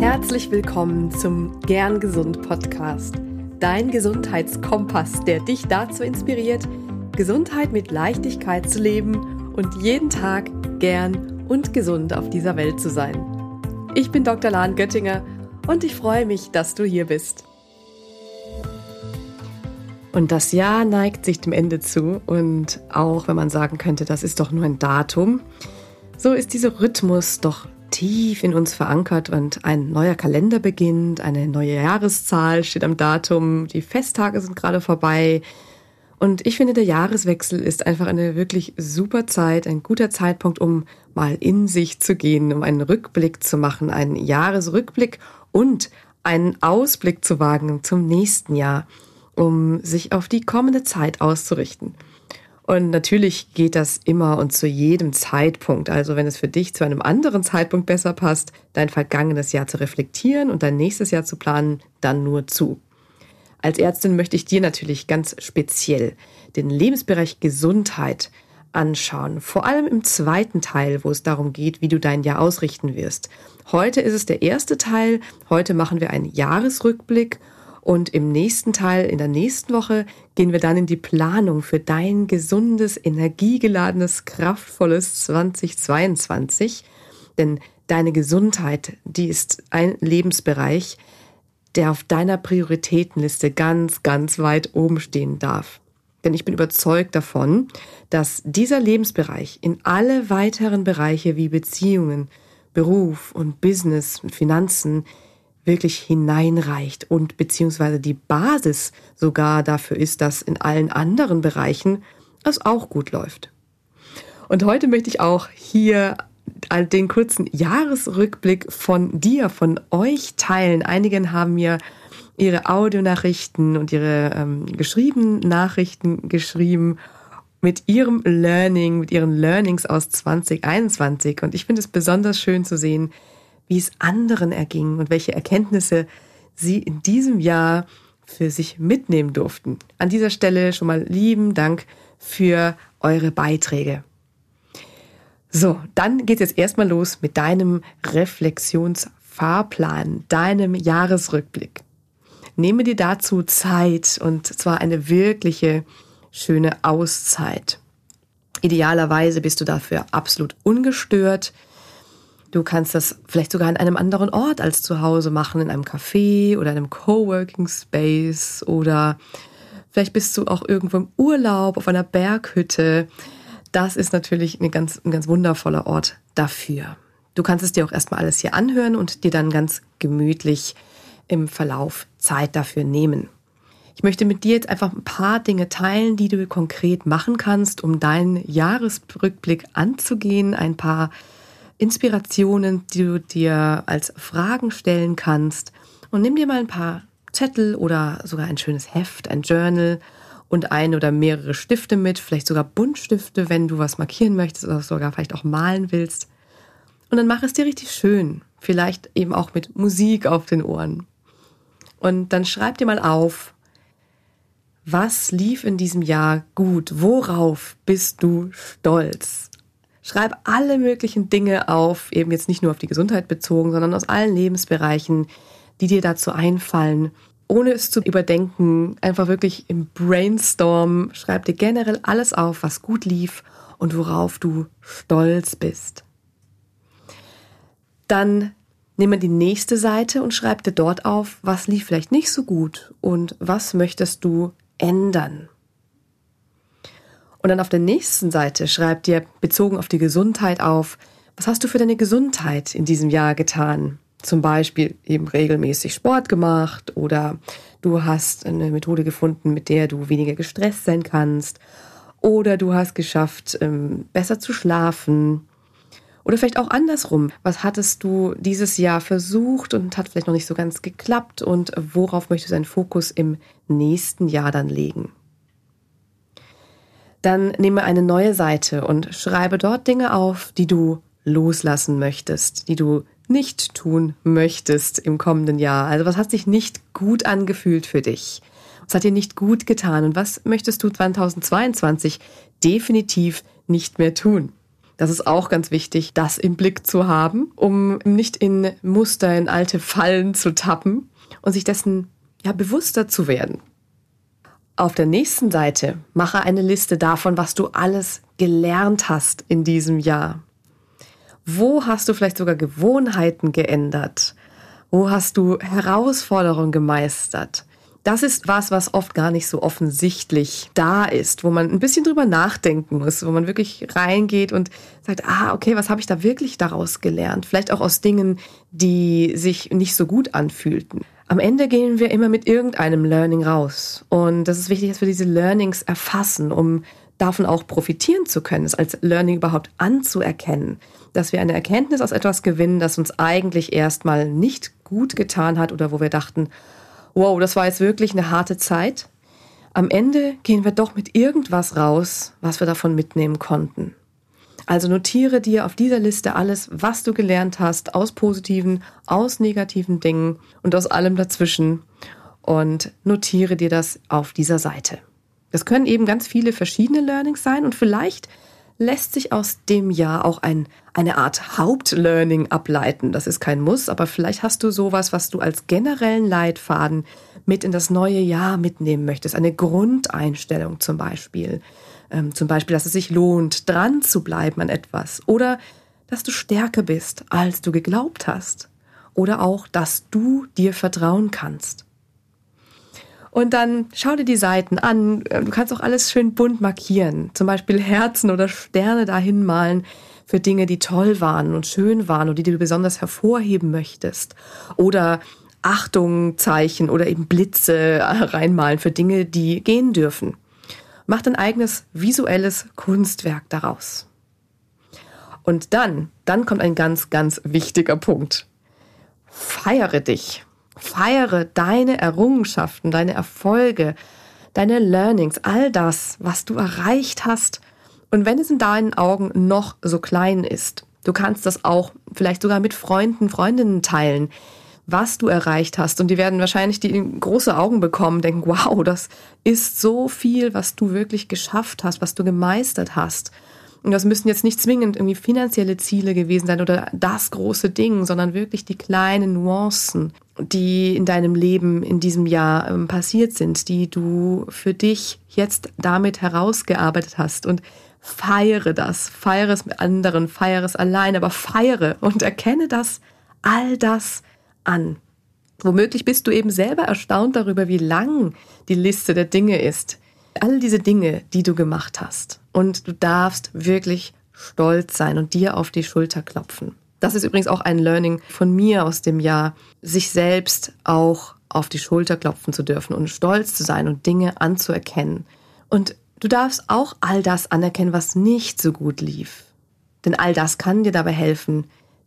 Herzlich willkommen zum Gern Gesund Podcast, dein Gesundheitskompass, der dich dazu inspiriert, Gesundheit mit Leichtigkeit zu leben und jeden Tag gern und gesund auf dieser Welt zu sein. Ich bin Dr. Lahn Göttinger und ich freue mich, dass du hier bist. Und das Jahr neigt sich dem Ende zu und auch wenn man sagen könnte, das ist doch nur ein Datum, so ist dieser Rhythmus doch tief in uns verankert und ein neuer Kalender beginnt, eine neue Jahreszahl steht am Datum, die Festtage sind gerade vorbei. Und ich finde, der Jahreswechsel ist einfach eine wirklich super Zeit, ein guter Zeitpunkt, um mal in sich zu gehen, um einen Rückblick zu machen, einen Jahresrückblick und einen Ausblick zu wagen zum nächsten Jahr, um sich auf die kommende Zeit auszurichten. Und natürlich geht das immer und zu jedem Zeitpunkt. Also wenn es für dich zu einem anderen Zeitpunkt besser passt, dein vergangenes Jahr zu reflektieren und dein nächstes Jahr zu planen, dann nur zu. Als Ärztin möchte ich dir natürlich ganz speziell den Lebensbereich Gesundheit anschauen. Vor allem im zweiten Teil, wo es darum geht, wie du dein Jahr ausrichten wirst. Heute ist es der erste Teil. Heute machen wir einen Jahresrückblick und im nächsten Teil, in der nächsten Woche, gehen wir dann in die Planung für dein gesundes, energiegeladenes, kraftvolles 2022. Denn deine Gesundheit, die ist ein Lebensbereich, der auf deiner Prioritätenliste ganz, ganz weit oben stehen darf. Denn ich bin überzeugt davon, dass dieser Lebensbereich in alle weiteren Bereiche wie Beziehungen, Beruf und Business und Finanzen wirklich hineinreicht und beziehungsweise die Basis sogar dafür ist, dass in allen anderen Bereichen es auch gut läuft. Und heute möchte ich auch hier den kurzen Jahresrückblick von dir, von euch teilen. Einigen haben mir ihre Audionachrichten und ihre ähm, geschriebenen Nachrichten geschrieben mit ihrem Learning, mit ihren Learnings aus 2021. Und ich finde es besonders schön zu sehen, wie es anderen erging und welche Erkenntnisse sie in diesem Jahr für sich mitnehmen durften. An dieser Stelle schon mal lieben Dank für eure Beiträge. So, dann geht es jetzt erstmal los mit deinem Reflexionsfahrplan, deinem Jahresrückblick. Nehme dir dazu Zeit und zwar eine wirkliche schöne Auszeit. Idealerweise bist du dafür absolut ungestört. Du kannst das vielleicht sogar an einem anderen Ort als zu Hause machen, in einem Café oder einem Coworking Space oder vielleicht bist du auch irgendwo im Urlaub auf einer Berghütte. Das ist natürlich ein ganz, ein ganz wundervoller Ort dafür. Du kannst es dir auch erstmal alles hier anhören und dir dann ganz gemütlich im Verlauf Zeit dafür nehmen. Ich möchte mit dir jetzt einfach ein paar Dinge teilen, die du konkret machen kannst, um deinen Jahresrückblick anzugehen, ein paar Inspirationen, die du dir als Fragen stellen kannst. Und nimm dir mal ein paar Zettel oder sogar ein schönes Heft, ein Journal und ein oder mehrere Stifte mit, vielleicht sogar Buntstifte, wenn du was markieren möchtest oder sogar vielleicht auch malen willst. Und dann mach es dir richtig schön. Vielleicht eben auch mit Musik auf den Ohren. Und dann schreib dir mal auf, was lief in diesem Jahr gut? Worauf bist du stolz? Schreib alle möglichen Dinge auf, eben jetzt nicht nur auf die Gesundheit bezogen, sondern aus allen Lebensbereichen, die dir dazu einfallen, ohne es zu überdenken, einfach wirklich im Brainstorm, schreib dir generell alles auf, was gut lief und worauf du stolz bist. Dann nehme die nächste Seite und schreib dir dort auf, was lief vielleicht nicht so gut und was möchtest du ändern. Und dann auf der nächsten Seite schreibt dir bezogen auf die Gesundheit auf, was hast du für deine Gesundheit in diesem Jahr getan? Zum Beispiel eben regelmäßig Sport gemacht oder du hast eine Methode gefunden, mit der du weniger gestresst sein kannst oder du hast geschafft, ähm, besser zu schlafen oder vielleicht auch andersrum. Was hattest du dieses Jahr versucht und hat vielleicht noch nicht so ganz geklappt und worauf möchtest du deinen Fokus im nächsten Jahr dann legen? Dann nehme eine neue Seite und schreibe dort Dinge auf, die du loslassen möchtest, die du nicht tun möchtest im kommenden Jahr. Also was hat sich nicht gut angefühlt für dich? Was hat dir nicht gut getan? Und was möchtest du 2022 definitiv nicht mehr tun? Das ist auch ganz wichtig, das im Blick zu haben, um nicht in Muster, in alte Fallen zu tappen und sich dessen ja bewusster zu werden. Auf der nächsten Seite mache eine Liste davon, was du alles gelernt hast in diesem Jahr. Wo hast du vielleicht sogar Gewohnheiten geändert? Wo hast du Herausforderungen gemeistert? Das ist was, was oft gar nicht so offensichtlich da ist, wo man ein bisschen drüber nachdenken muss, wo man wirklich reingeht und sagt, ah, okay, was habe ich da wirklich daraus gelernt? Vielleicht auch aus Dingen, die sich nicht so gut anfühlten. Am Ende gehen wir immer mit irgendeinem Learning raus. Und das ist wichtig, dass wir diese Learnings erfassen, um davon auch profitieren zu können, es als Learning überhaupt anzuerkennen, dass wir eine Erkenntnis aus etwas gewinnen, das uns eigentlich erstmal nicht gut getan hat oder wo wir dachten, wow, das war jetzt wirklich eine harte Zeit. Am Ende gehen wir doch mit irgendwas raus, was wir davon mitnehmen konnten. Also notiere dir auf dieser Liste alles, was du gelernt hast, aus positiven, aus negativen Dingen und aus allem dazwischen und notiere dir das auf dieser Seite. Das können eben ganz viele verschiedene Learnings sein und vielleicht lässt sich aus dem Jahr auch ein, eine Art Hauptlearning ableiten. Das ist kein Muss, aber vielleicht hast du sowas, was du als generellen Leitfaden mit in das neue Jahr mitnehmen möchtest. Eine Grundeinstellung zum Beispiel. Ähm, zum Beispiel, dass es sich lohnt, dran zu bleiben an etwas. Oder dass du stärker bist, als du geglaubt hast. Oder auch, dass du dir vertrauen kannst. Und dann schau dir die Seiten an. Du kannst auch alles schön bunt markieren. Zum Beispiel Herzen oder Sterne dahin malen für Dinge, die toll waren und schön waren und die du besonders hervorheben möchtest. Oder Achtungzeichen oder eben Blitze reinmalen für Dinge, die gehen dürfen. Mach dein eigenes visuelles Kunstwerk daraus. Und dann, dann kommt ein ganz, ganz wichtiger Punkt. Feiere dich. Feiere deine Errungenschaften, deine Erfolge, deine Learnings, all das, was du erreicht hast. Und wenn es in deinen Augen noch so klein ist, du kannst das auch vielleicht sogar mit Freunden, Freundinnen teilen, was du erreicht hast. Und die werden wahrscheinlich die große Augen bekommen, denken, wow, das ist so viel, was du wirklich geschafft hast, was du gemeistert hast. Und das müssen jetzt nicht zwingend irgendwie finanzielle Ziele gewesen sein oder das große Ding, sondern wirklich die kleinen Nuancen, die in deinem Leben in diesem Jahr ähm, passiert sind, die du für dich jetzt damit herausgearbeitet hast. Und feiere das, feiere es mit anderen, feiere es allein, aber feiere und erkenne das, all das an. Womöglich bist du eben selber erstaunt darüber, wie lang die Liste der Dinge ist. All diese Dinge, die du gemacht hast. Und du darfst wirklich stolz sein und dir auf die Schulter klopfen. Das ist übrigens auch ein Learning von mir aus dem Jahr, sich selbst auch auf die Schulter klopfen zu dürfen und stolz zu sein und Dinge anzuerkennen. Und du darfst auch all das anerkennen, was nicht so gut lief. Denn all das kann dir dabei helfen,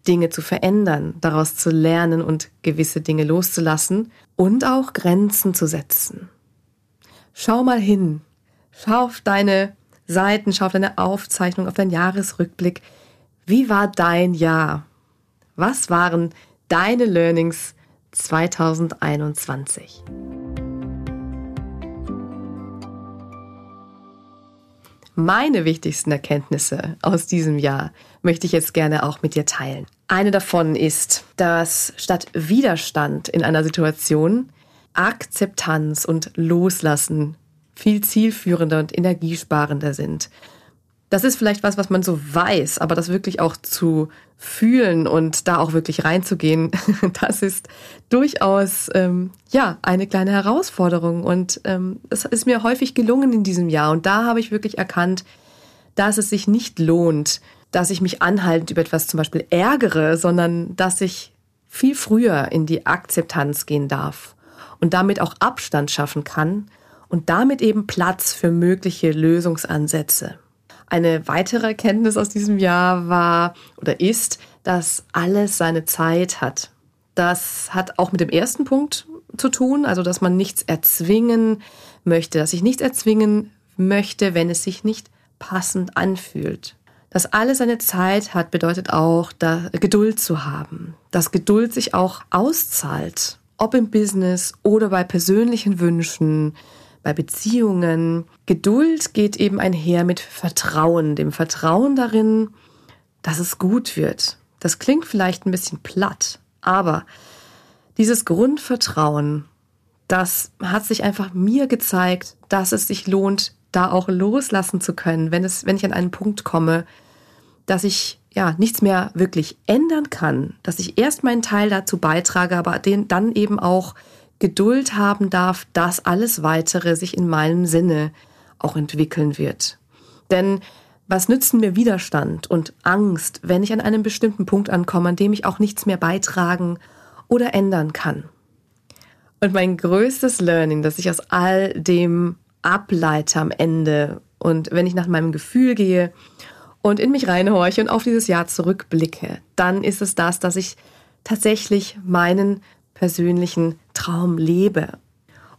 Dinge zu verändern, daraus zu lernen und gewisse Dinge loszulassen und auch Grenzen zu setzen. Schau mal hin, schau auf deine Seiten, schau auf deine Aufzeichnung, auf deinen Jahresrückblick. Wie war dein Jahr? Was waren deine Learnings 2021? Meine wichtigsten Erkenntnisse aus diesem Jahr möchte ich jetzt gerne auch mit dir teilen. Eine davon ist, dass statt Widerstand in einer Situation Akzeptanz und Loslassen viel zielführender und energiesparender sind. Das ist vielleicht was, was man so weiß, aber das wirklich auch zu fühlen und da auch wirklich reinzugehen, das ist durchaus ähm, ja eine kleine Herausforderung und ähm, es ist mir häufig gelungen in diesem Jahr und da habe ich wirklich erkannt, dass es sich nicht lohnt, dass ich mich anhaltend über etwas zum Beispiel ärgere, sondern dass ich viel früher in die Akzeptanz gehen darf und damit auch Abstand schaffen kann und damit eben Platz für mögliche Lösungsansätze. Eine weitere Erkenntnis aus diesem Jahr war oder ist, dass alles seine Zeit hat. Das hat auch mit dem ersten Punkt zu tun, also dass man nichts erzwingen möchte, dass ich nichts erzwingen möchte, wenn es sich nicht passend anfühlt. Dass alles seine Zeit hat, bedeutet auch, da Geduld zu haben. Dass Geduld sich auch auszahlt, ob im Business oder bei persönlichen Wünschen, bei Beziehungen. Geduld geht eben einher mit Vertrauen, dem Vertrauen darin, dass es gut wird. Das klingt vielleicht ein bisschen platt, aber dieses Grundvertrauen, das hat sich einfach mir gezeigt, dass es sich lohnt, da auch loslassen zu können, wenn es, wenn ich an einen Punkt komme, dass ich ja nichts mehr wirklich ändern kann, dass ich erst meinen Teil dazu beitrage, aber den dann eben auch Geduld haben darf, dass alles weitere sich in meinem Sinne auch entwickeln wird. Denn was nützen mir Widerstand und Angst, wenn ich an einem bestimmten Punkt ankomme, an dem ich auch nichts mehr beitragen oder ändern kann? Und mein größtes Learning, das ich aus all dem ableite am Ende und wenn ich nach meinem Gefühl gehe und in mich reinhorche und auf dieses Jahr zurückblicke, dann ist es das, dass ich tatsächlich meinen persönlichen Traum lebe.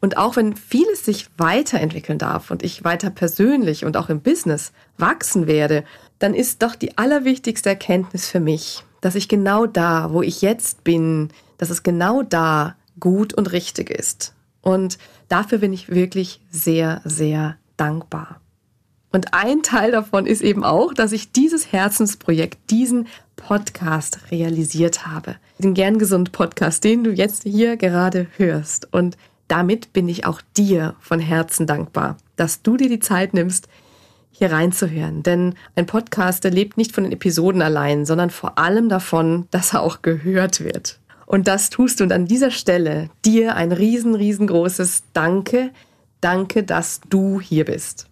Und auch wenn vieles sich weiterentwickeln darf und ich weiter persönlich und auch im Business wachsen werde, dann ist doch die allerwichtigste Erkenntnis für mich, dass ich genau da, wo ich jetzt bin, dass es genau da gut und richtig ist. Und dafür bin ich wirklich sehr, sehr dankbar. Und ein Teil davon ist eben auch, dass ich dieses Herzensprojekt, diesen Podcast realisiert habe. Den Gern Gesund Podcast, den du jetzt hier gerade hörst. Und damit bin ich auch dir von Herzen dankbar, dass du dir die Zeit nimmst, hier reinzuhören. Denn ein Podcast, der lebt nicht von den Episoden allein, sondern vor allem davon, dass er auch gehört wird. Und das tust du. Und an dieser Stelle dir ein riesen, riesengroßes Danke. Danke, dass du hier bist.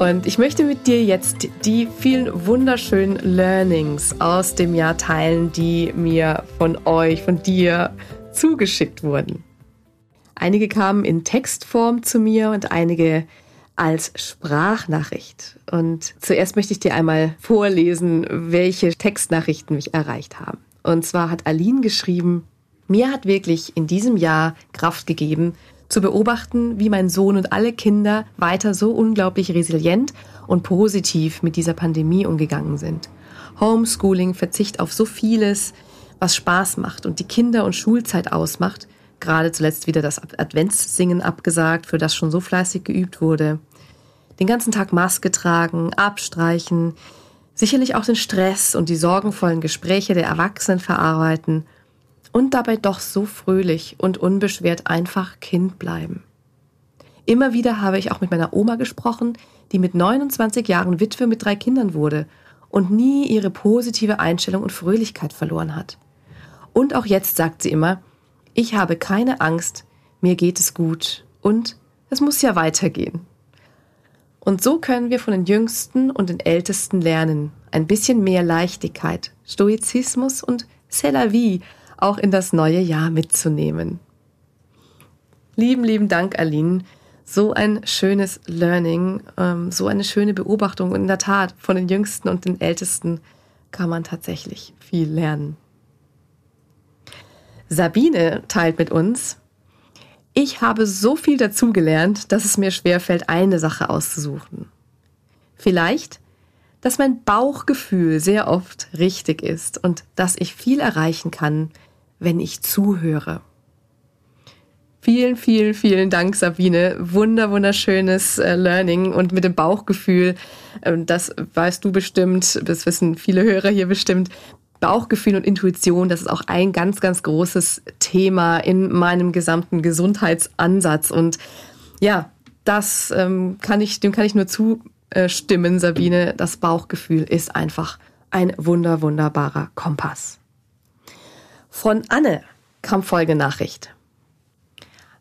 Und ich möchte mit dir jetzt die vielen wunderschönen Learnings aus dem Jahr teilen, die mir von euch, von dir zugeschickt wurden. Einige kamen in Textform zu mir und einige als Sprachnachricht. Und zuerst möchte ich dir einmal vorlesen, welche Textnachrichten mich erreicht haben. Und zwar hat Aline geschrieben, mir hat wirklich in diesem Jahr Kraft gegeben, zu beobachten, wie mein Sohn und alle Kinder weiter so unglaublich resilient und positiv mit dieser Pandemie umgegangen sind. Homeschooling, Verzicht auf so vieles, was Spaß macht und die Kinder- und Schulzeit ausmacht. Gerade zuletzt wieder das Adventssingen abgesagt, für das schon so fleißig geübt wurde. Den ganzen Tag Maske tragen, abstreichen, sicherlich auch den Stress und die sorgenvollen Gespräche der Erwachsenen verarbeiten und dabei doch so fröhlich und unbeschwert einfach Kind bleiben. Immer wieder habe ich auch mit meiner Oma gesprochen, die mit 29 Jahren Witwe mit drei Kindern wurde und nie ihre positive Einstellung und Fröhlichkeit verloren hat. Und auch jetzt sagt sie immer, ich habe keine Angst, mir geht es gut und es muss ja weitergehen. Und so können wir von den Jüngsten und den Ältesten lernen, ein bisschen mehr Leichtigkeit, Stoizismus und C'est la vie auch in das neue Jahr mitzunehmen. Lieben, lieben Dank, Aline. So ein schönes Learning, ähm, so eine schöne Beobachtung. Und in der Tat, von den Jüngsten und den Ältesten kann man tatsächlich viel lernen. Sabine teilt mit uns, ich habe so viel dazugelernt, dass es mir schwerfällt, eine Sache auszusuchen. Vielleicht, dass mein Bauchgefühl sehr oft richtig ist und dass ich viel erreichen kann, wenn ich zuhöre. Vielen, vielen, vielen Dank, Sabine. Wunder, wunderschönes äh, Learning und mit dem Bauchgefühl, äh, das weißt du bestimmt, das wissen viele Hörer hier bestimmt. Bauchgefühl und Intuition, das ist auch ein ganz, ganz großes Thema in meinem gesamten Gesundheitsansatz. Und ja, das ähm, kann ich, dem kann ich nur zustimmen, Sabine. Das Bauchgefühl ist einfach ein wunder, wunderbarer Kompass. Von Anne kam Folgenachricht.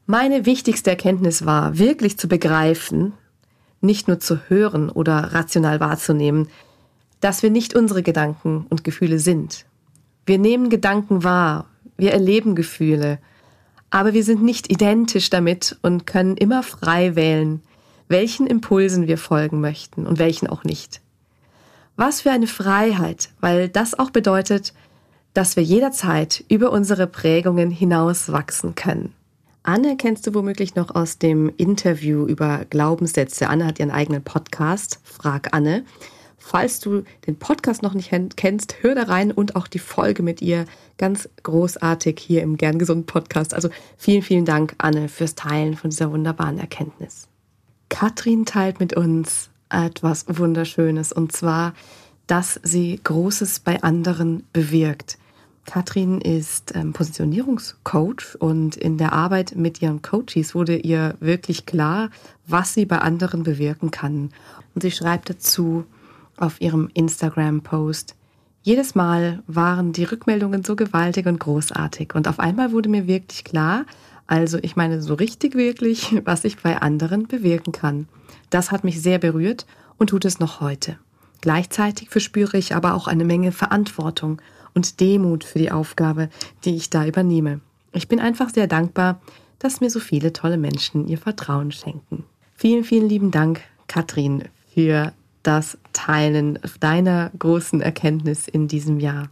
Meine wichtigste Erkenntnis war, wirklich zu begreifen, nicht nur zu hören oder rational wahrzunehmen, dass wir nicht unsere Gedanken und Gefühle sind. Wir nehmen Gedanken wahr, wir erleben Gefühle, aber wir sind nicht identisch damit und können immer frei wählen, welchen Impulsen wir folgen möchten und welchen auch nicht. Was für eine Freiheit, weil das auch bedeutet, dass wir jederzeit über unsere Prägungen hinaus wachsen können. Anne kennst du womöglich noch aus dem Interview über Glaubenssätze. Anne hat ihren eigenen Podcast, Frag Anne. Falls du den Podcast noch nicht kennst, hör da rein und auch die Folge mit ihr. Ganz großartig hier im Gern Gesund Podcast. Also vielen, vielen Dank, Anne, fürs Teilen von dieser wunderbaren Erkenntnis. Katrin teilt mit uns etwas Wunderschönes und zwar dass sie Großes bei anderen bewirkt. Katrin ist ähm, Positionierungscoach und in der Arbeit mit ihren Coaches wurde ihr wirklich klar, was sie bei anderen bewirken kann. Und sie schreibt dazu auf ihrem Instagram-Post, jedes Mal waren die Rückmeldungen so gewaltig und großartig und auf einmal wurde mir wirklich klar, also ich meine so richtig wirklich, was ich bei anderen bewirken kann. Das hat mich sehr berührt und tut es noch heute. Gleichzeitig verspüre ich aber auch eine Menge Verantwortung und Demut für die Aufgabe, die ich da übernehme. Ich bin einfach sehr dankbar, dass mir so viele tolle Menschen ihr Vertrauen schenken. Vielen, vielen lieben Dank, Katrin, für das Teilen deiner großen Erkenntnis in diesem Jahr.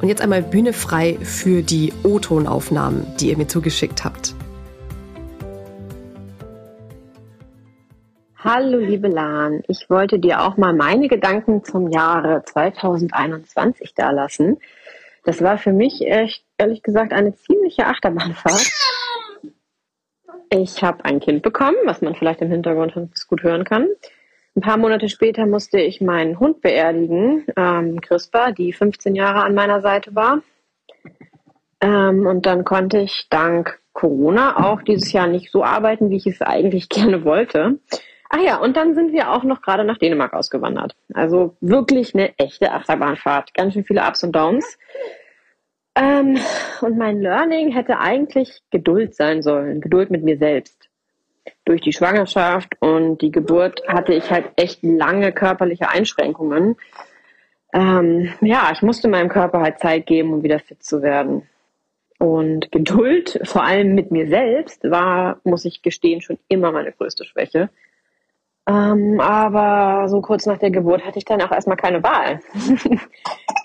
Und jetzt einmal Bühne frei für die O-Tonaufnahmen, die ihr mir zugeschickt habt. Hallo liebe Lan, ich wollte dir auch mal meine Gedanken zum Jahre 2021 dalassen. Das war für mich ehrlich gesagt eine ziemliche Achterbahnfahrt. Ich habe ein Kind bekommen, was man vielleicht im Hintergrund gut hören kann. Ein paar Monate später musste ich meinen Hund beerdigen, ähm, Crispa, die 15 Jahre an meiner Seite war. Ähm, und dann konnte ich dank Corona auch dieses Jahr nicht so arbeiten, wie ich es eigentlich gerne wollte. Ach ja, und dann sind wir auch noch gerade nach Dänemark ausgewandert. Also wirklich eine echte Achterbahnfahrt. Ganz schön viele Ups und Downs. Ähm, und mein Learning hätte eigentlich Geduld sein sollen. Geduld mit mir selbst. Durch die Schwangerschaft und die Geburt hatte ich halt echt lange körperliche Einschränkungen. Ähm, ja, ich musste meinem Körper halt Zeit geben, um wieder fit zu werden. Und Geduld, vor allem mit mir selbst, war, muss ich gestehen, schon immer meine größte Schwäche. Ähm, aber so kurz nach der Geburt hatte ich dann auch erstmal keine Wahl.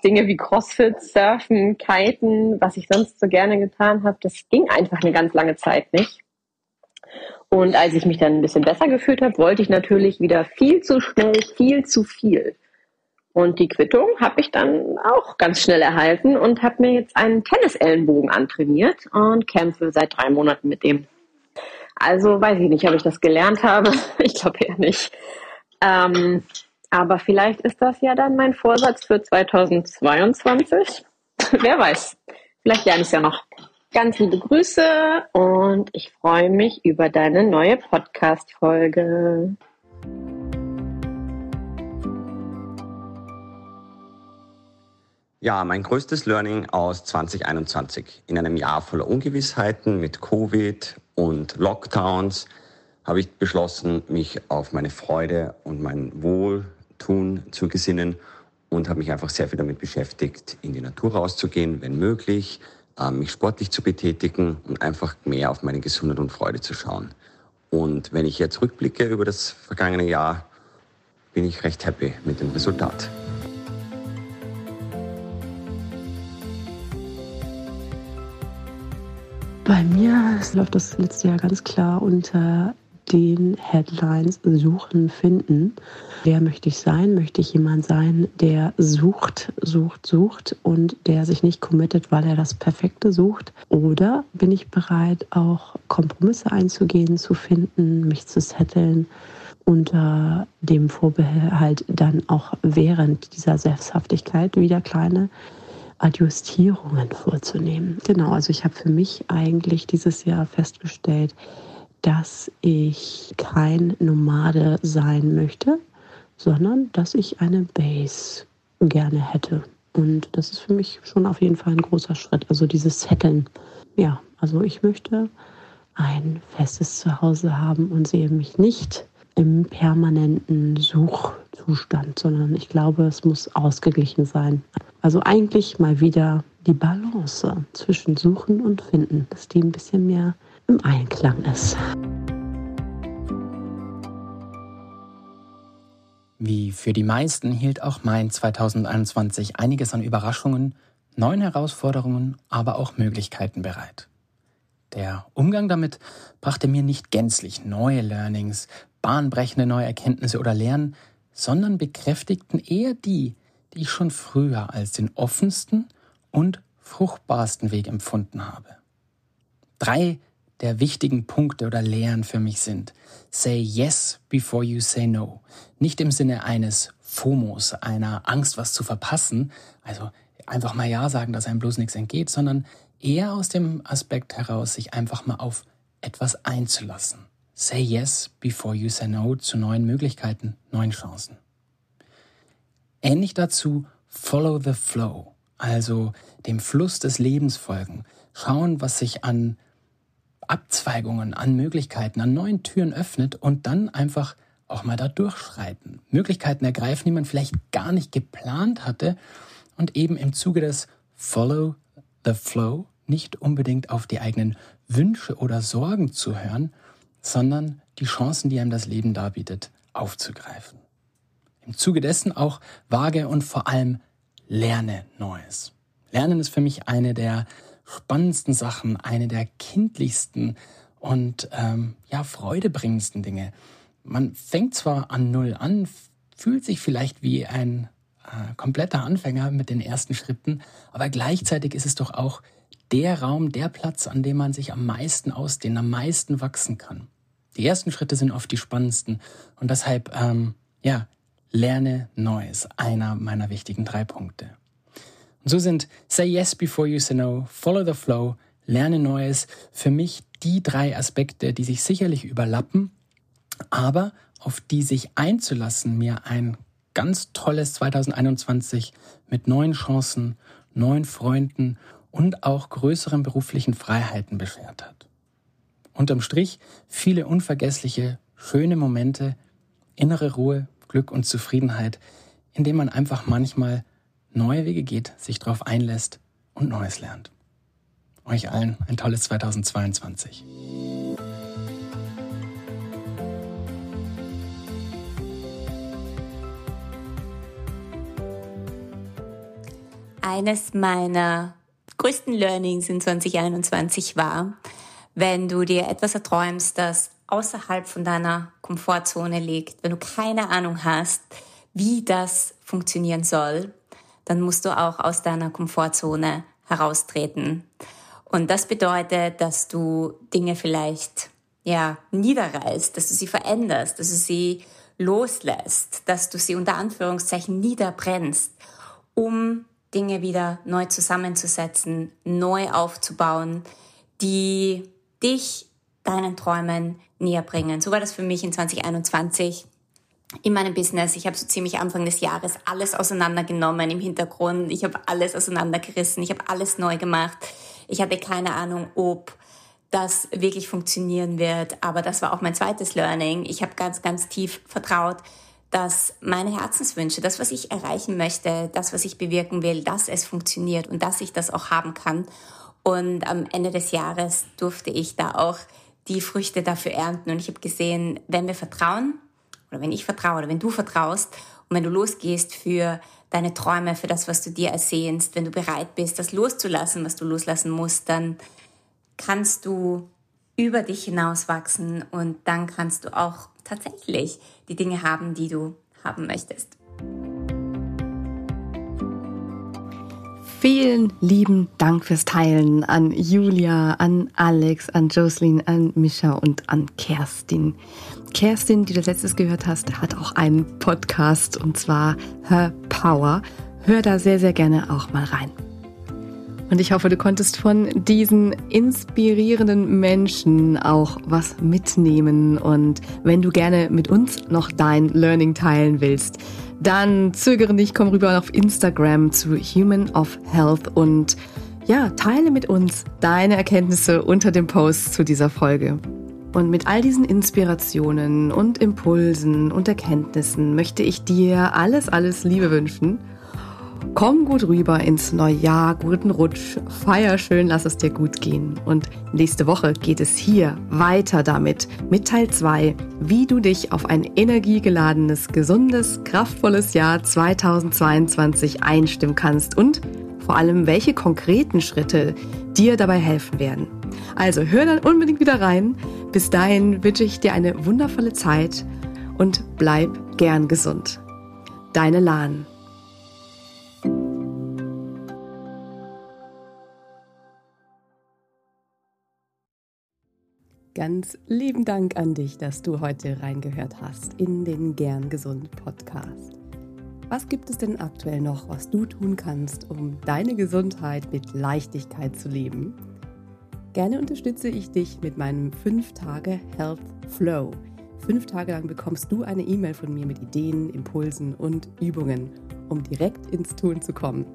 Dinge wie Crossfit, Surfen, Kiten, was ich sonst so gerne getan habe, das ging einfach eine ganz lange Zeit nicht. Und als ich mich dann ein bisschen besser gefühlt habe, wollte ich natürlich wieder viel zu schnell, viel zu viel. Und die Quittung habe ich dann auch ganz schnell erhalten und habe mir jetzt einen Tennisellenbogen antrainiert und kämpfe seit drei Monaten mit dem. Also weiß ich nicht, ob ich das gelernt habe. Ich glaube eher nicht. Ähm, aber vielleicht ist das ja dann mein Vorsatz für 2022. Wer weiß. Vielleicht lerne ich es ja noch. Ganz liebe Grüße und ich freue mich über deine neue Podcast-Folge. Ja, mein größtes Learning aus 2021. In einem Jahr voller Ungewissheiten mit Covid und Lockdowns habe ich beschlossen, mich auf meine Freude und mein Wohltun zu gesinnen und habe mich einfach sehr viel damit beschäftigt, in die Natur rauszugehen, wenn möglich, ähm, mich sportlich zu betätigen und einfach mehr auf meine Gesundheit und Freude zu schauen. Und wenn ich jetzt rückblicke über das vergangene Jahr, bin ich recht happy mit dem Resultat. Bei mir läuft das letzte Jahr ganz klar unter den Headlines Suchen, Finden. Wer möchte ich sein? Möchte ich jemand sein, der sucht, sucht, sucht und der sich nicht committet, weil er das Perfekte sucht? Oder bin ich bereit, auch Kompromisse einzugehen, zu finden, mich zu setteln? unter dem Vorbehalt dann auch während dieser Selbsthaftigkeit wieder kleine Adjustierungen vorzunehmen. Genau, also ich habe für mich eigentlich dieses Jahr festgestellt, dass ich kein Nomade sein möchte, sondern dass ich eine Base gerne hätte. Und das ist für mich schon auf jeden Fall ein großer Schritt. Also dieses Setteln. Ja, also ich möchte ein festes Zuhause haben und sehe mich nicht im permanenten Suchzustand, sondern ich glaube, es muss ausgeglichen sein. Also eigentlich mal wieder die Balance zwischen Suchen und Finden, dass die ein bisschen mehr im Einklang ist. Wie für die meisten hielt auch mein 2021 einiges an Überraschungen, neuen Herausforderungen, aber auch Möglichkeiten bereit. Der Umgang damit brachte mir nicht gänzlich neue Learnings, bahnbrechende neue Erkenntnisse oder Lernen, sondern bekräftigten eher die, die ich schon früher als den offensten und fruchtbarsten Weg empfunden habe. Drei der wichtigen Punkte oder Lehren für mich sind. Say yes before you say no. Nicht im Sinne eines FOMOs, einer Angst, was zu verpassen, also einfach mal Ja sagen, dass einem bloß nichts entgeht, sondern eher aus dem Aspekt heraus, sich einfach mal auf etwas einzulassen. Say yes before you say no zu neuen Möglichkeiten, neuen Chancen. Ähnlich dazu follow the flow, also dem Fluss des Lebens folgen, schauen, was sich an Abzweigungen, an Möglichkeiten, an neuen Türen öffnet und dann einfach auch mal da durchschreiten. Möglichkeiten ergreifen, die man vielleicht gar nicht geplant hatte und eben im Zuge des Follow the Flow nicht unbedingt auf die eigenen Wünsche oder Sorgen zu hören, sondern die Chancen, die einem das Leben darbietet, aufzugreifen. Im Zuge dessen auch wage und vor allem lerne Neues. Lernen ist für mich eine der spannendsten Sachen, eine der kindlichsten und ähm, ja freudebringendsten Dinge. Man fängt zwar an Null an, fühlt sich vielleicht wie ein äh, kompletter Anfänger mit den ersten Schritten, aber gleichzeitig ist es doch auch der Raum, der Platz, an dem man sich am meisten ausdehnen, am meisten wachsen kann. Die ersten Schritte sind oft die spannendsten und deshalb, ähm, ja, lerne Neues, einer meiner wichtigen drei Punkte. Und so sind Say Yes Before You Say No, Follow the Flow, Lerne Neues für mich die drei Aspekte, die sich sicherlich überlappen, aber auf die sich einzulassen mir ein ganz tolles 2021 mit neuen Chancen, neuen Freunden und auch größeren beruflichen Freiheiten beschert hat. Unterm Strich viele unvergessliche, schöne Momente, innere Ruhe, Glück und Zufriedenheit, indem man einfach manchmal neue Wege geht, sich darauf einlässt und Neues lernt. Euch allen ein tolles 2022. Eines meiner größten Learnings in 2021 war, wenn du dir etwas erträumst, das außerhalb von deiner Komfortzone liegt, wenn du keine Ahnung hast, wie das funktionieren soll, dann musst du auch aus deiner Komfortzone heraustreten. Und das bedeutet, dass du Dinge vielleicht ja niederreißt, dass du sie veränderst, dass du sie loslässt, dass du sie unter Anführungszeichen niederbrennst, um Dinge wieder neu zusammenzusetzen, neu aufzubauen, die dich deinen Träumen näher bringen. So war das für mich in 2021 in meinem Business. Ich habe so ziemlich Anfang des Jahres alles auseinandergenommen im Hintergrund. Ich habe alles auseinandergerissen. Ich habe alles neu gemacht. Ich hatte keine Ahnung, ob das wirklich funktionieren wird. Aber das war auch mein zweites Learning. Ich habe ganz, ganz tief vertraut, dass meine Herzenswünsche, das, was ich erreichen möchte, das, was ich bewirken will, dass es funktioniert und dass ich das auch haben kann. Und am Ende des Jahres durfte ich da auch die Früchte dafür ernten. Und ich habe gesehen, wenn wir vertrauen, oder wenn ich vertraue oder wenn du vertraust und wenn du losgehst für deine Träume, für das, was du dir ersehnst, wenn du bereit bist, das loszulassen, was du loslassen musst, dann kannst du über dich hinaus wachsen und dann kannst du auch tatsächlich die Dinge haben, die du haben möchtest. Vielen lieben Dank fürs Teilen an Julia, an Alex, an Jocelyn, an Mischa und an Kerstin. Kerstin, die du letztes gehört hast, hat auch einen Podcast und zwar Her Power. Hör da sehr, sehr gerne auch mal rein. Und ich hoffe, du konntest von diesen inspirierenden Menschen auch was mitnehmen. Und wenn du gerne mit uns noch dein Learning teilen willst, dann zögere nicht, komm rüber auf Instagram zu Human of Health und ja, teile mit uns deine Erkenntnisse unter dem Post zu dieser Folge. Und mit all diesen Inspirationen und Impulsen und Erkenntnissen möchte ich dir alles, alles Liebe wünschen Komm gut rüber ins neue Jahr, guten Rutsch, feier schön, lass es dir gut gehen. Und nächste Woche geht es hier weiter damit, mit Teil 2, wie du dich auf ein energiegeladenes, gesundes, kraftvolles Jahr 2022 einstimmen kannst und vor allem, welche konkreten Schritte dir dabei helfen werden. Also hör dann unbedingt wieder rein. Bis dahin wünsche ich dir eine wundervolle Zeit und bleib gern gesund. Deine Lahn. Ganz lieben Dank an dich, dass du heute reingehört hast in den Gern Gesund Podcast. Was gibt es denn aktuell noch, was du tun kannst, um deine Gesundheit mit Leichtigkeit zu leben? Gerne unterstütze ich dich mit meinem 5-Tage Health Flow. Fünf Tage lang bekommst du eine E-Mail von mir mit Ideen, Impulsen und Übungen, um direkt ins Tun zu kommen.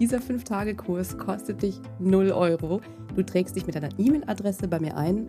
Dieser 5-Tage-Kurs kostet dich 0 Euro. Du trägst dich mit deiner E-Mail-Adresse bei mir ein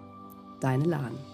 Deine Lahn.